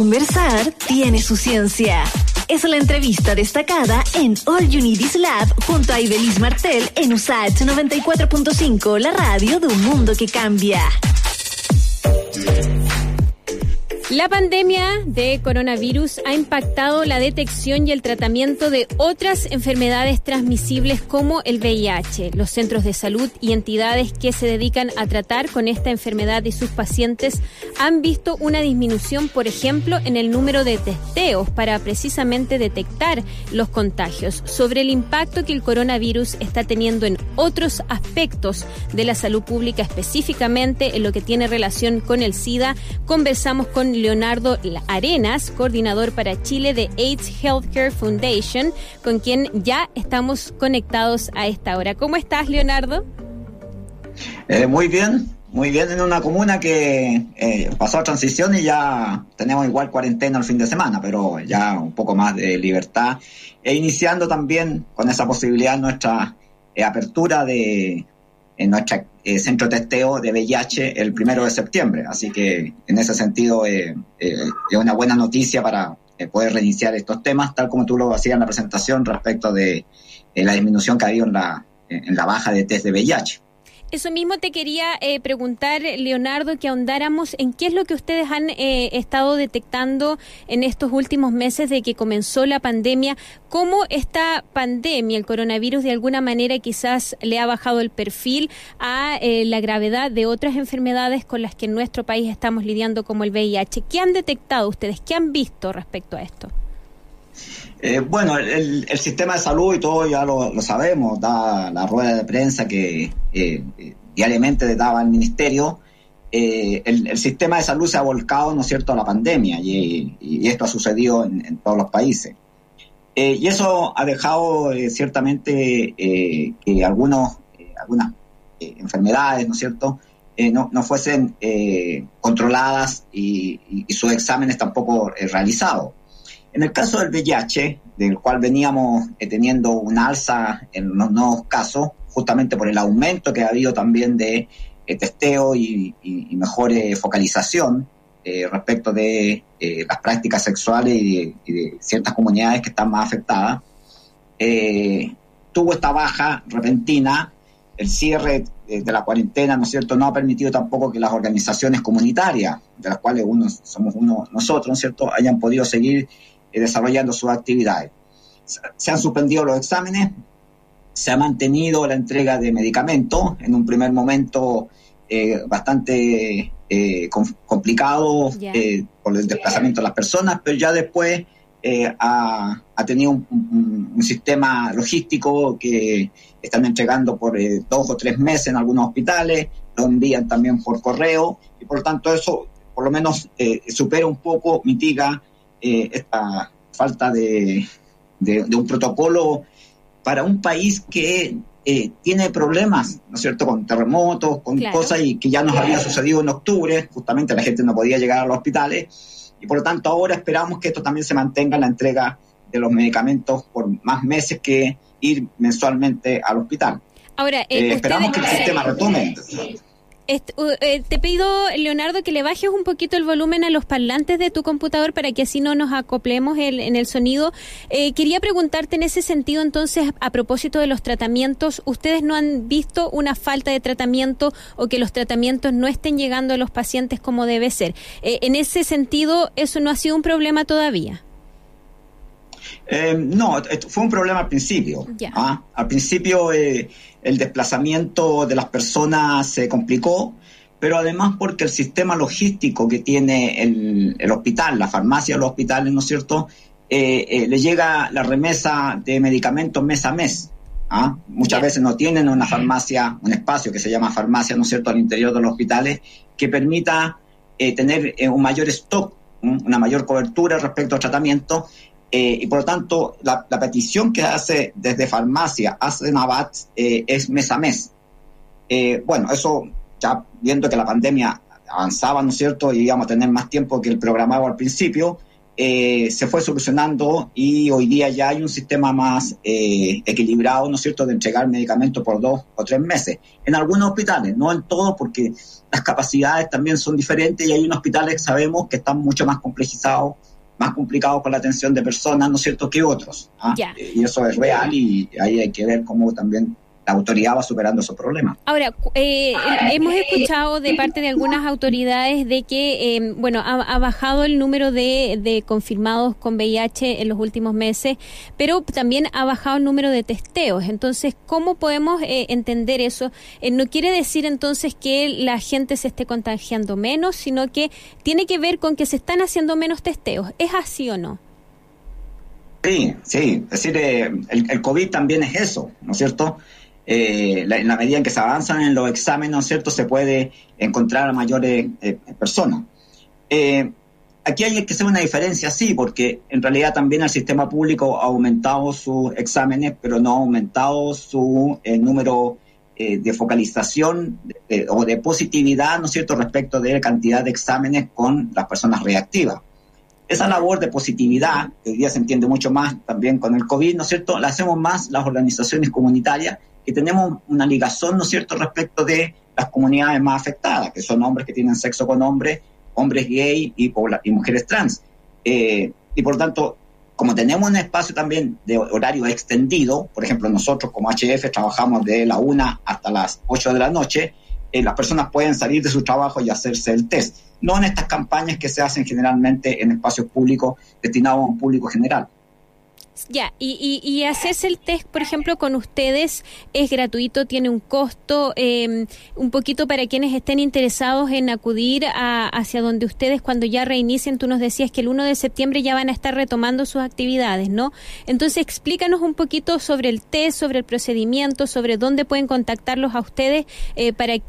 Conversar tiene su ciencia. Es la entrevista destacada en All Is Lab junto a Ibelis Martel en USAH 94.5, la radio de un mundo que cambia. La pandemia de coronavirus ha impactado la detección y el tratamiento de otras enfermedades transmisibles como el VIH. Los centros de salud y entidades que se dedican a tratar con esta enfermedad y sus pacientes han visto una disminución, por ejemplo, en el número de testeos para precisamente detectar los contagios. Sobre el impacto que el coronavirus está teniendo en otros aspectos de la salud pública, específicamente en lo que tiene relación con el SIDA, conversamos con Leonardo Arenas, coordinador para Chile de AIDS Healthcare Foundation, con quien ya estamos conectados a esta hora. ¿Cómo estás, Leonardo? Eh, muy bien, muy bien en una comuna que eh, pasó a transición y ya tenemos igual cuarentena el fin de semana, pero ya un poco más de libertad. E iniciando también con esa posibilidad nuestra eh, apertura de, en nuestro eh, centro testeo de VIH el primero de septiembre. Así que en ese sentido eh, eh, es una buena noticia para poder reiniciar estos temas, tal como tú lo hacías en la presentación respecto de la disminución que ha habido en la, en la baja de test de VIH. Eso mismo te quería eh, preguntar, Leonardo, que ahondáramos en qué es lo que ustedes han eh, estado detectando en estos últimos meses de que comenzó la pandemia, cómo esta pandemia, el coronavirus, de alguna manera quizás le ha bajado el perfil a eh, la gravedad de otras enfermedades con las que en nuestro país estamos lidiando como el VIH. ¿Qué han detectado ustedes? ¿Qué han visto respecto a esto? Eh, bueno, el, sistema de salud y todo ya lo, sabemos, da la rueda de prensa que eh, diariamente daba el ministerio. Eh, el, sistema de salud se ha volcado, ¿no es cierto?, a la pandemia y, esto ha sucedido en, todos los países. y eso ha dejado ciertamente que algunos, algunas enfermedades, ¿no es cierto?, no, no, fuesen controladas y, y, sus exámenes tampoco realizados. En el caso del VIH, del cual veníamos eh, teniendo un alza en los nuevos casos, justamente por el aumento que ha habido también de eh, testeo y, mejor focalización eh, respecto de las prácticas sexuales y de, ciertas comunidades que están más afectadas, tuvo esta baja repentina, el cierre de la cuarentena, ¿no es cierto?, no ha permitido tampoco que las organizaciones comunitarias, de las cuales uno, somos uno nosotros, ¿no es cierto?, hayan podido seguir desarrollando sus actividades. Se han suspendido los exámenes, se ha mantenido la entrega de medicamentos, en un primer momento eh, bastante eh, complicado eh, por el desplazamiento de las personas, pero ya después ha, tenido un, sistema logístico que están entregando por dos o tres meses en algunos hospitales, lo envían también por correo y por lo tanto eso por lo menos supera un poco, mitiga eh, esta falta de, un protocolo para un país que eh, tiene problemas, ¿no es cierto?, con terremotos, con cosas y que ya nos había sucedido en octubre, justamente la gente no podía llegar a los hospitales y por lo tanto ahora esperamos que esto también se mantenga en la entrega de los medicamentos por más meses que ir mensualmente al hospital. Ahora, eh, esperamos que el sistema retome. Eh, te pido, Leonardo, que le bajes un poquito el volumen a los parlantes de tu computador para que así no nos acoplemos en el sonido. Eh, quería preguntarte en ese sentido, entonces, a propósito de los tratamientos, ¿ustedes no han visto una falta de tratamiento o que los tratamientos no estén llegando a los pacientes como debe ser? Eh, en ese sentido, ¿eso no ha sido un problema todavía? No, fue un problema al principio. ¿ah? Al principio el desplazamiento de las personas se complicó, pero además porque el sistema logístico que tiene el, hospital, la farmacia de los hospitales, ¿no es cierto?, eh, eh, le llega la remesa de medicamentos mes a mes. ¿ah? Muchas veces no tienen una farmacia, un espacio que se llama farmacia, ¿no es cierto?, al interior de los hospitales, que permita eh, tener un mayor stock, una mayor cobertura respecto al tratamiento eh, y por lo tanto, la, petición que hace desde farmacia a Senabat eh, es mes a mes. Eh, bueno, eso ya viendo que la pandemia avanzaba, ¿no es cierto? Y íbamos a tener más tiempo que el programado al principio, eh, se fue solucionando y hoy día ya hay un sistema más equilibrado, ¿no es cierto?, de entregar medicamentos por dos o tres meses. En algunos hospitales, no en todos, porque las capacidades también son diferentes y hay unos hospitales que sabemos que están mucho más complejizados, más complicados con la atención de personas, ¿no es cierto?, que otros. ¿ah? Y eso es real y ahí hay que ver cómo también la autoridad va superando esos problemas. Ahora, eh, hemos escuchado de parte de algunas autoridades de que, eh, bueno, ha, bajado el número de, confirmados con VIH en los últimos meses, pero también ha bajado el número de testeos. Entonces, ¿cómo podemos eh, entender eso? no quiere decir entonces que la gente se esté contagiando menos, sino que tiene que ver con que se están haciendo menos testeos. ¿Es así o no? Sí, sí, es decir, el, el COVID también es eso, ¿no es cierto? Eh, en la medida en que se avanzan en los exámenes, ¿no es cierto?, se puede encontrar a mayores eh, personas. Eh, aquí hay que hacer una diferencia, sí, porque en realidad también el sistema público ha aumentado sus exámenes, pero no ha aumentado su número de focalización o de positividad, ¿no es cierto?, respecto de la cantidad de exámenes con las personas reactivas. Esa labor de positividad, que hoy día se entiende mucho más también con el COVID, ¿no es cierto?, la hacemos más las organizaciones comunitarias que tenemos una ligazón, ¿no cierto?, respecto de las comunidades más afectadas, que son hombres que tienen sexo con hombres, hombres gay y, y mujeres trans. Eh, y por tanto, como tenemos un espacio también de horario extendido, por ejemplo, nosotros como HF trabajamos de la 1 hasta las 8 de la noche, eh, las personas pueden salir de su trabajo y hacerse el test. No en estas campañas que se hacen generalmente en espacios públicos destinados a un público general. Ya, y, y, hacerse el test, por ejemplo, con ustedes es gratuito, tiene un costo, em, un poquito para quienes estén interesados en acudir a, hacia donde ustedes cuando ya reinicien, tú nos decías que el 1 de septiembre ya van a estar retomando sus actividades, ¿no? Entonces, explícanos un poquito sobre el test, sobre el procedimiento, sobre dónde pueden contactarlos a ustedes eh, para eh,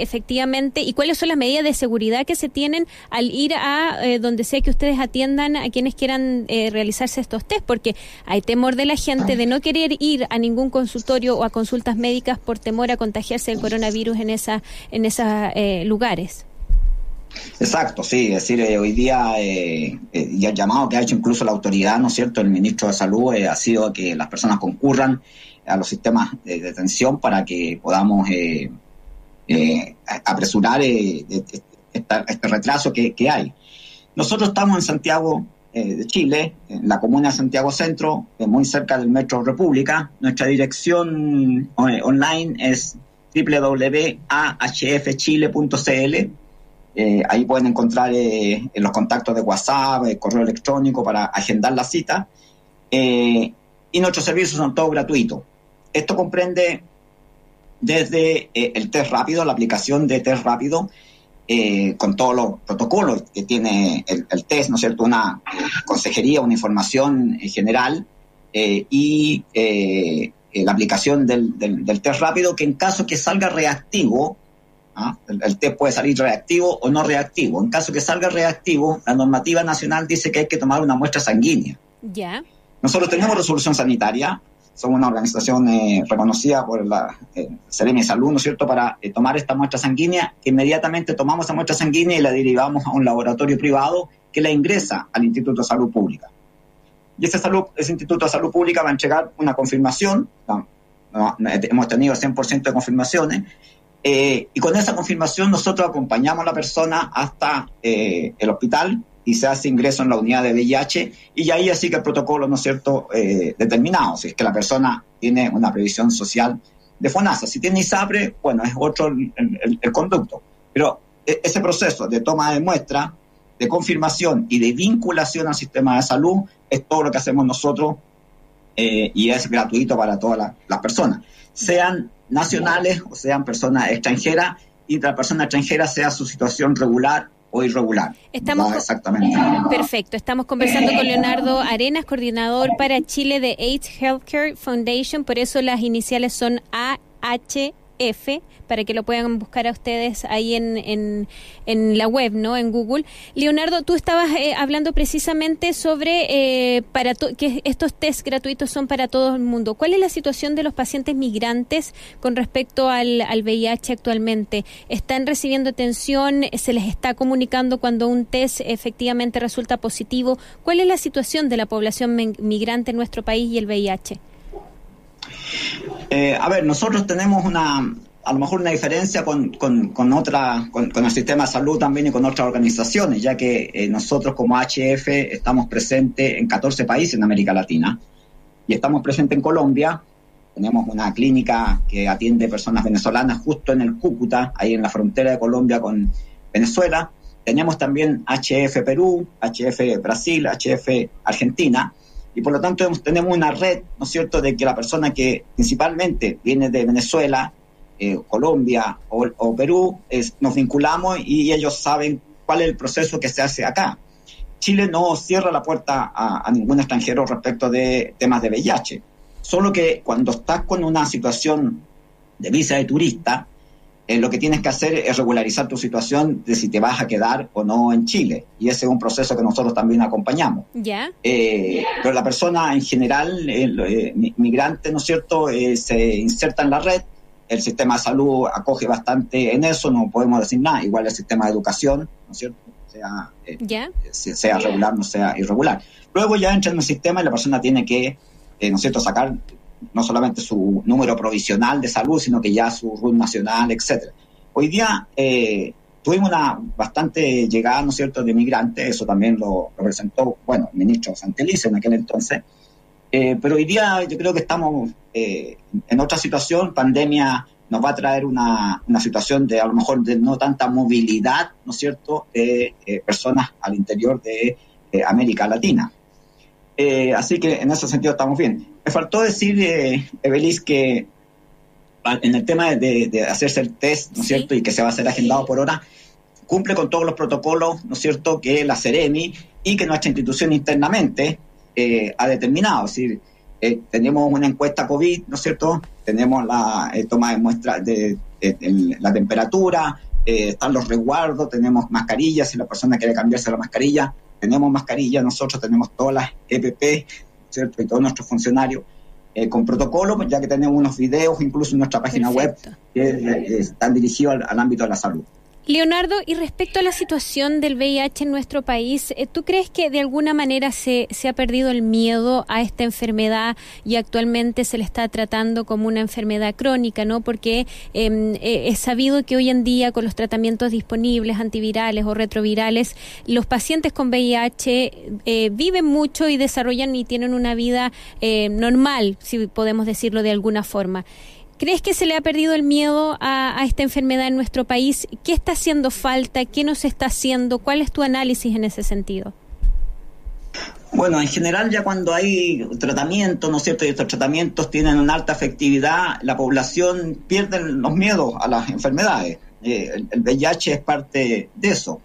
efectivamente, y cuáles son las medidas de seguridad que se tienen al ir a eh, donde sea que ustedes atiendan a quienes quieran realizarse estos test, porque hay temor de la gente de no querer ir a ningún consultorio o a consultas médicas por temor a contagiarse del coronavirus en, esa, en esos eh, lugares. Exacto, sí, es decir, eh, hoy día eh, y el llamado que ha hecho incluso la autoridad, ¿no es cierto? El ministro de Salud ha sido que las personas concurran a los sistemas de detención para que podamos apresurar este, este retraso que hay. Nosotros estamos en Santiago eh, de Chile, en la comuna de Santiago Centro, muy cerca del Metro República. Nuestra dirección eh, online es www.ahfchile.cl. Eh, ahí pueden encontrar los contactos de WhatsApp, correo electrónico para agendar la cita. y nuestros servicios son todos gratuitos. Esto comprende desde el test rápido, la aplicación de test rápido, eh, con todos los protocolos que tiene el, test, ¿no es cierto? Una consejería, una información general eh, y eh, la aplicación del, del, test rápido que en caso que salga reactivo, ¿ah? el, test puede salir reactivo o no reactivo. En caso que salga reactivo, la normativa nacional dice que hay que tomar una muestra sanguínea. Ya. Nosotros tenemos resolución sanitaria, somos una organización eh, reconocida por la eh, de Salud, ¿no es cierto?, para eh, tomar esta muestra sanguínea, inmediatamente tomamos esa muestra sanguínea y la derivamos a un laboratorio privado que la ingresa al Instituto de Salud Pública. Y ese, salud, ese Instituto de Salud Pública va a entregar una confirmación, hemos tenido 100% de confirmaciones, eh, y con esa confirmación nosotros acompañamos a la persona hasta el hospital y se hace ingreso en la unidad de VIH y ahí así que el protocolo, ¿no es cierto?, eh, determinado, si es que la persona tiene una previsión social de FONASA. Si tiene ISAPRE, bueno, es otro el, conducto. Pero e, ese proceso de toma de muestra, de confirmación y de vinculación al sistema de salud es todo lo que hacemos nosotros eh, y es gratuito para todas las personas, sean nacionales o sean personas extranjeras y la persona extranjera sea su situación regular o irregular. Estamos exactamente. Perfecto. Estamos conversando con Leonardo Arenas, coordinador para Chile de AIDS Healthcare Foundation. Por eso las iniciales son AH F, para que lo puedan buscar a ustedes ahí en, en, la web, ¿no? En Google. Leonardo, tú estabas eh, hablando precisamente sobre eh, para que estos test gratuitos son para todo el mundo. ¿Cuál es la situación de los pacientes migrantes con respecto al, al VIH actualmente? ¿Están recibiendo atención? ¿Se les está comunicando cuando un test efectivamente resulta positivo? ¿Cuál es la situación de la población migrante en nuestro país y el VIH? Eh, a ver, nosotros tenemos una, a lo mejor una diferencia con, con, otra, con, el sistema de salud también y con otras organizaciones, ya que eh, nosotros como HF estamos presentes en 14 países en América Latina y estamos presentes en Colombia. Tenemos una clínica que atiende personas venezolanas justo en el Cúcuta, ahí en la frontera de Colombia con Venezuela. Tenemos también HF Perú, HF Brasil, HF Argentina y por lo tanto tenemos una red, ¿no es cierto?, de que la persona que principalmente viene de Venezuela, eh, Colombia o, Perú, nos vinculamos y ellos saben cuál es el proceso que se hace acá. Chile no cierra la puerta a, ningún extranjero respecto de temas de VIH, solo que cuando estás con una situación de visa de turista, eh, lo que tienes que hacer es regularizar tu situación de si te vas a quedar o no en Chile. Y ese es un proceso que nosotros también acompañamos. Ya. Eh, pero la persona en general, el eh, migrante, ¿no es cierto?, se inserta en la red. El sistema de salud acoge bastante en eso, no podemos decir nada. Igual el sistema de educación, ¿no es cierto?, sea, sea regular, no sea irregular. Luego ya entra en el sistema y la persona tiene que, ¿no es cierto?, sacar no solamente su número provisional de salud, sino que ya su RUT nacional, etcétera. Hoy día eh, tuvimos una bastante llegada, ¿no es cierto?, de migrantes, eso también lo, presentó, bueno, el ministro Santelice en aquel entonces, eh, pero hoy día yo creo que estamos eh, en otra situación, pandemia nos va a traer una, una, situación de a lo mejor de no tanta movilidad, ¿no es cierto?, de personas al interior de América Latina. así que en ese sentido estamos bien. Me faltó decir, eh, Evelis, que en el tema de, hacerse el test, ¿no es cierto?, y que se va a ser agendado por hora, cumple con todos los protocolos, ¿no es cierto?, que la Ceremi y que nuestra institución internamente eh, ha determinado. Es decir, eh, tenemos una encuesta COVID, ¿no es cierto?, tenemos la eh, toma de muestra de, la temperatura, están los resguardos, tenemos mascarillas, si la persona quiere cambiarse la mascarilla, tenemos mascarilla, nosotros tenemos todas las EPP, y todos nuestros funcionarios, eh, con protocolo, ya que tenemos unos videos, incluso en nuestra página web, que eh, están dirigidos al ámbito de la salud. Leonardo, y respecto a la situación del VIH en nuestro país, eh, ¿tú crees que de alguna manera se, se ha perdido el miedo a esta enfermedad y actualmente se le está tratando como una enfermedad crónica, ¿no? Porque em, eh, es sabido que hoy en día con los tratamientos disponibles, antivirales o retrovirales, los pacientes con VIH eh, viven mucho y desarrollan y tienen una vida normal, si podemos decirlo de alguna forma. ¿Crees que se le ha perdido el miedo a, esta enfermedad en nuestro país? ¿Qué está haciendo falta? ¿Qué nos está haciendo? ¿Cuál es tu análisis en ese sentido? Bueno, en general ya cuando hay tratamientos, ¿no es cierto? Y estos tratamientos tienen una alta efectividad, la población pierde los miedos a las enfermedades. Eh, el, VIH es parte de eso.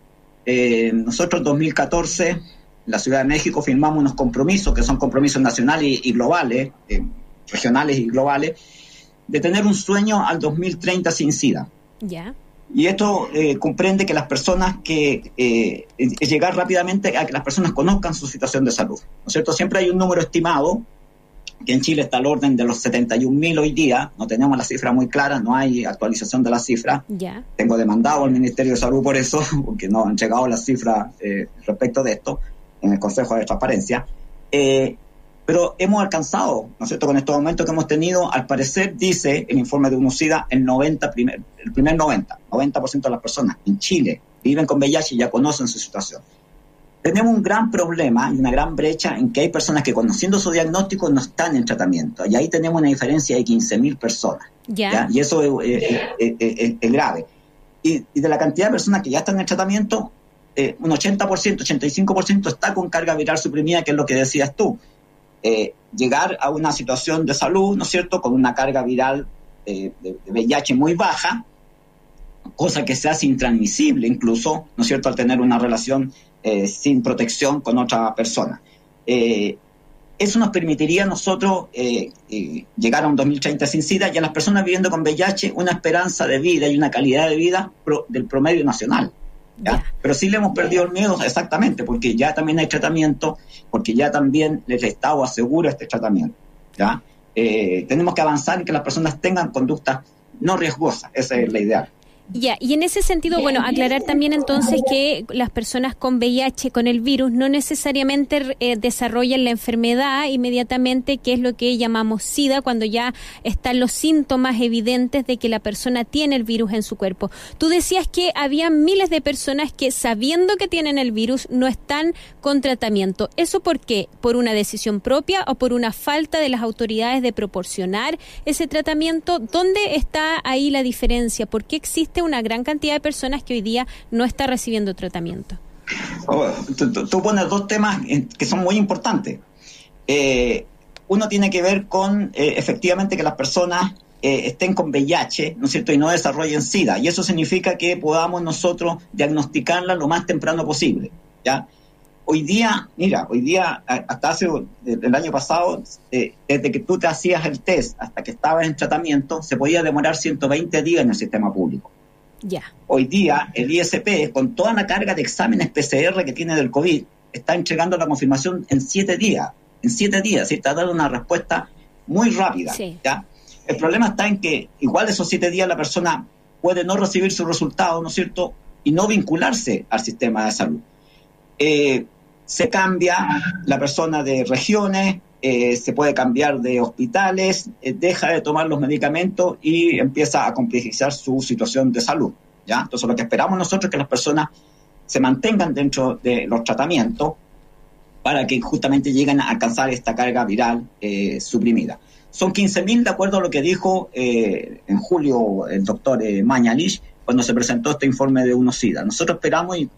Eh, nosotros en 2014, en la Ciudad de México, firmamos unos compromisos que son compromisos nacionales y, globales, eh, regionales y globales, de tener un sueño al 2030 sin SIDA. Ya. Y esto eh, comprende que las personas que eh, llegar rápidamente a que las personas conozcan su situación de salud. ¿No es cierto? Siempre hay un número estimado, que en Chile está al orden de los 71.000 hoy día, no tenemos la cifra muy clara, no hay actualización de la cifra. Ya. Tengo demandado al Ministerio de Salud por eso, porque no han llegado las cifras eh, respecto de esto en el Consejo de Transparencia. Eh, pero hemos alcanzado, ¿no es cierto?, con estos aumentos que hemos tenido, al parecer dice el informe de UNOSIDA, el 90, primer, el primer 90, 90% de las personas en Chile viven con VIH y ya conocen su situación. Tenemos un gran problema y una gran brecha en que hay personas que conociendo su diagnóstico no están en tratamiento. Y ahí tenemos una diferencia de 15.000 personas. Y eso es, grave. Y, de la cantidad de personas que ya están en tratamiento, eh, un 80%, 85% está con carga viral suprimida, que es lo que decías tú. Eh, llegar a una situación de salud, ¿no es cierto?, con una carga viral eh, de, VIH muy baja, cosa que se hace intransmisible incluso, ¿no es cierto?, al tener una relación eh, sin protección con otra persona. eso nos permitiría a nosotros eh, eh, llegar a un 2030 sin SIDA y a las personas viviendo con VIH una esperanza de vida y una calidad de vida del promedio nacional. Pero sí le hemos perdido el miedo exactamente, porque ya también hay tratamiento, porque ya también el Estado asegura este tratamiento. ¿ya? Eh, tenemos que avanzar en que las personas tengan conductas no riesgosas, esa es la idea. Ya, y en ese sentido, bueno, aclarar también entonces que las personas con VIH, con el virus, no necesariamente eh, desarrollan la enfermedad inmediatamente, que es lo que llamamos SIDA, cuando ya están los síntomas evidentes de que la persona tiene el virus en su cuerpo. Tú decías que había miles de personas que sabiendo que tienen el virus no están con tratamiento. ¿Eso por qué? ¿Por una decisión propia o por una falta de las autoridades de proporcionar ese tratamiento? ¿Dónde está ahí la diferencia? ¿Por qué existe una gran cantidad de personas que hoy día no está recibiendo tratamiento. Oh, tú, pones dos temas que son muy importantes. Eh, uno tiene que ver con eh, efectivamente que las personas eh, estén con VIH, ¿no es cierto?, y no desarrollen SIDA. Y eso significa que podamos nosotros diagnosticarla lo más temprano posible, ¿ya? Hoy día, mira, hoy día, hasta hace el año pasado, desde que tú te hacías el test hasta que estabas en tratamiento, se podía demorar 120 días en el sistema público. Hoy día el ISP, con toda la carga de exámenes PCR que tiene del COVID, está entregando la confirmación en siete días. En siete días, ¿sí? está dando una respuesta muy rápida. ¿ya? El problema está en que igual esos siete días la persona puede no recibir su resultado, ¿no es cierto? Y no vincularse al sistema de salud. Eh, se cambia la persona de regiones, eh, se puede cambiar de hospitales, eh, deja de tomar los medicamentos y empieza a complejizar su situación de salud. ¿ya? Entonces lo que esperamos nosotros es que las personas se mantengan dentro de los tratamientos para que justamente lleguen a alcanzar esta carga viral eh, suprimida. Son 15.000 de acuerdo a lo que dijo en julio el doctor Mañalich cuando se presentó este informe de UNOSIDA. Nosotros esperamos y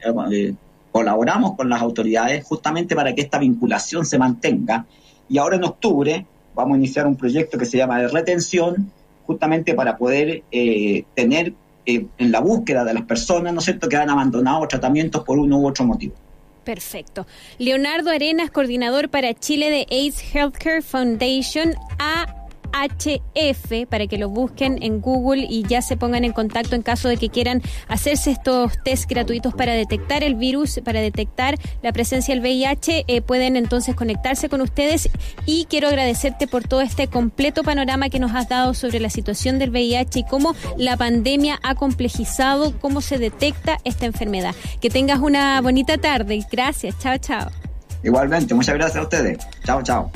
colaboramos con las autoridades justamente para que esta vinculación se mantenga y ahora en octubre vamos a iniciar un proyecto que se llama de retención, justamente para poder eh, tener eh, en la búsqueda de las personas, ¿no es cierto?, que han abandonado tratamientos por uno u otro motivo. Perfecto. Leonardo Arenas, coordinador para Chile de AIDS Healthcare Foundation, a HF para que lo busquen en Google y ya se pongan en contacto en caso de que quieran hacerse estos test gratuitos para detectar el virus, para detectar la presencia del VIH. Eh, pueden entonces conectarse con ustedes y quiero agradecerte por todo este completo panorama que nos has dado sobre la situación del VIH y cómo la pandemia ha complejizado cómo se detecta esta enfermedad. Que tengas una bonita tarde. Gracias. Chao, chao. Igualmente, muchas gracias a ustedes. Chao, chao.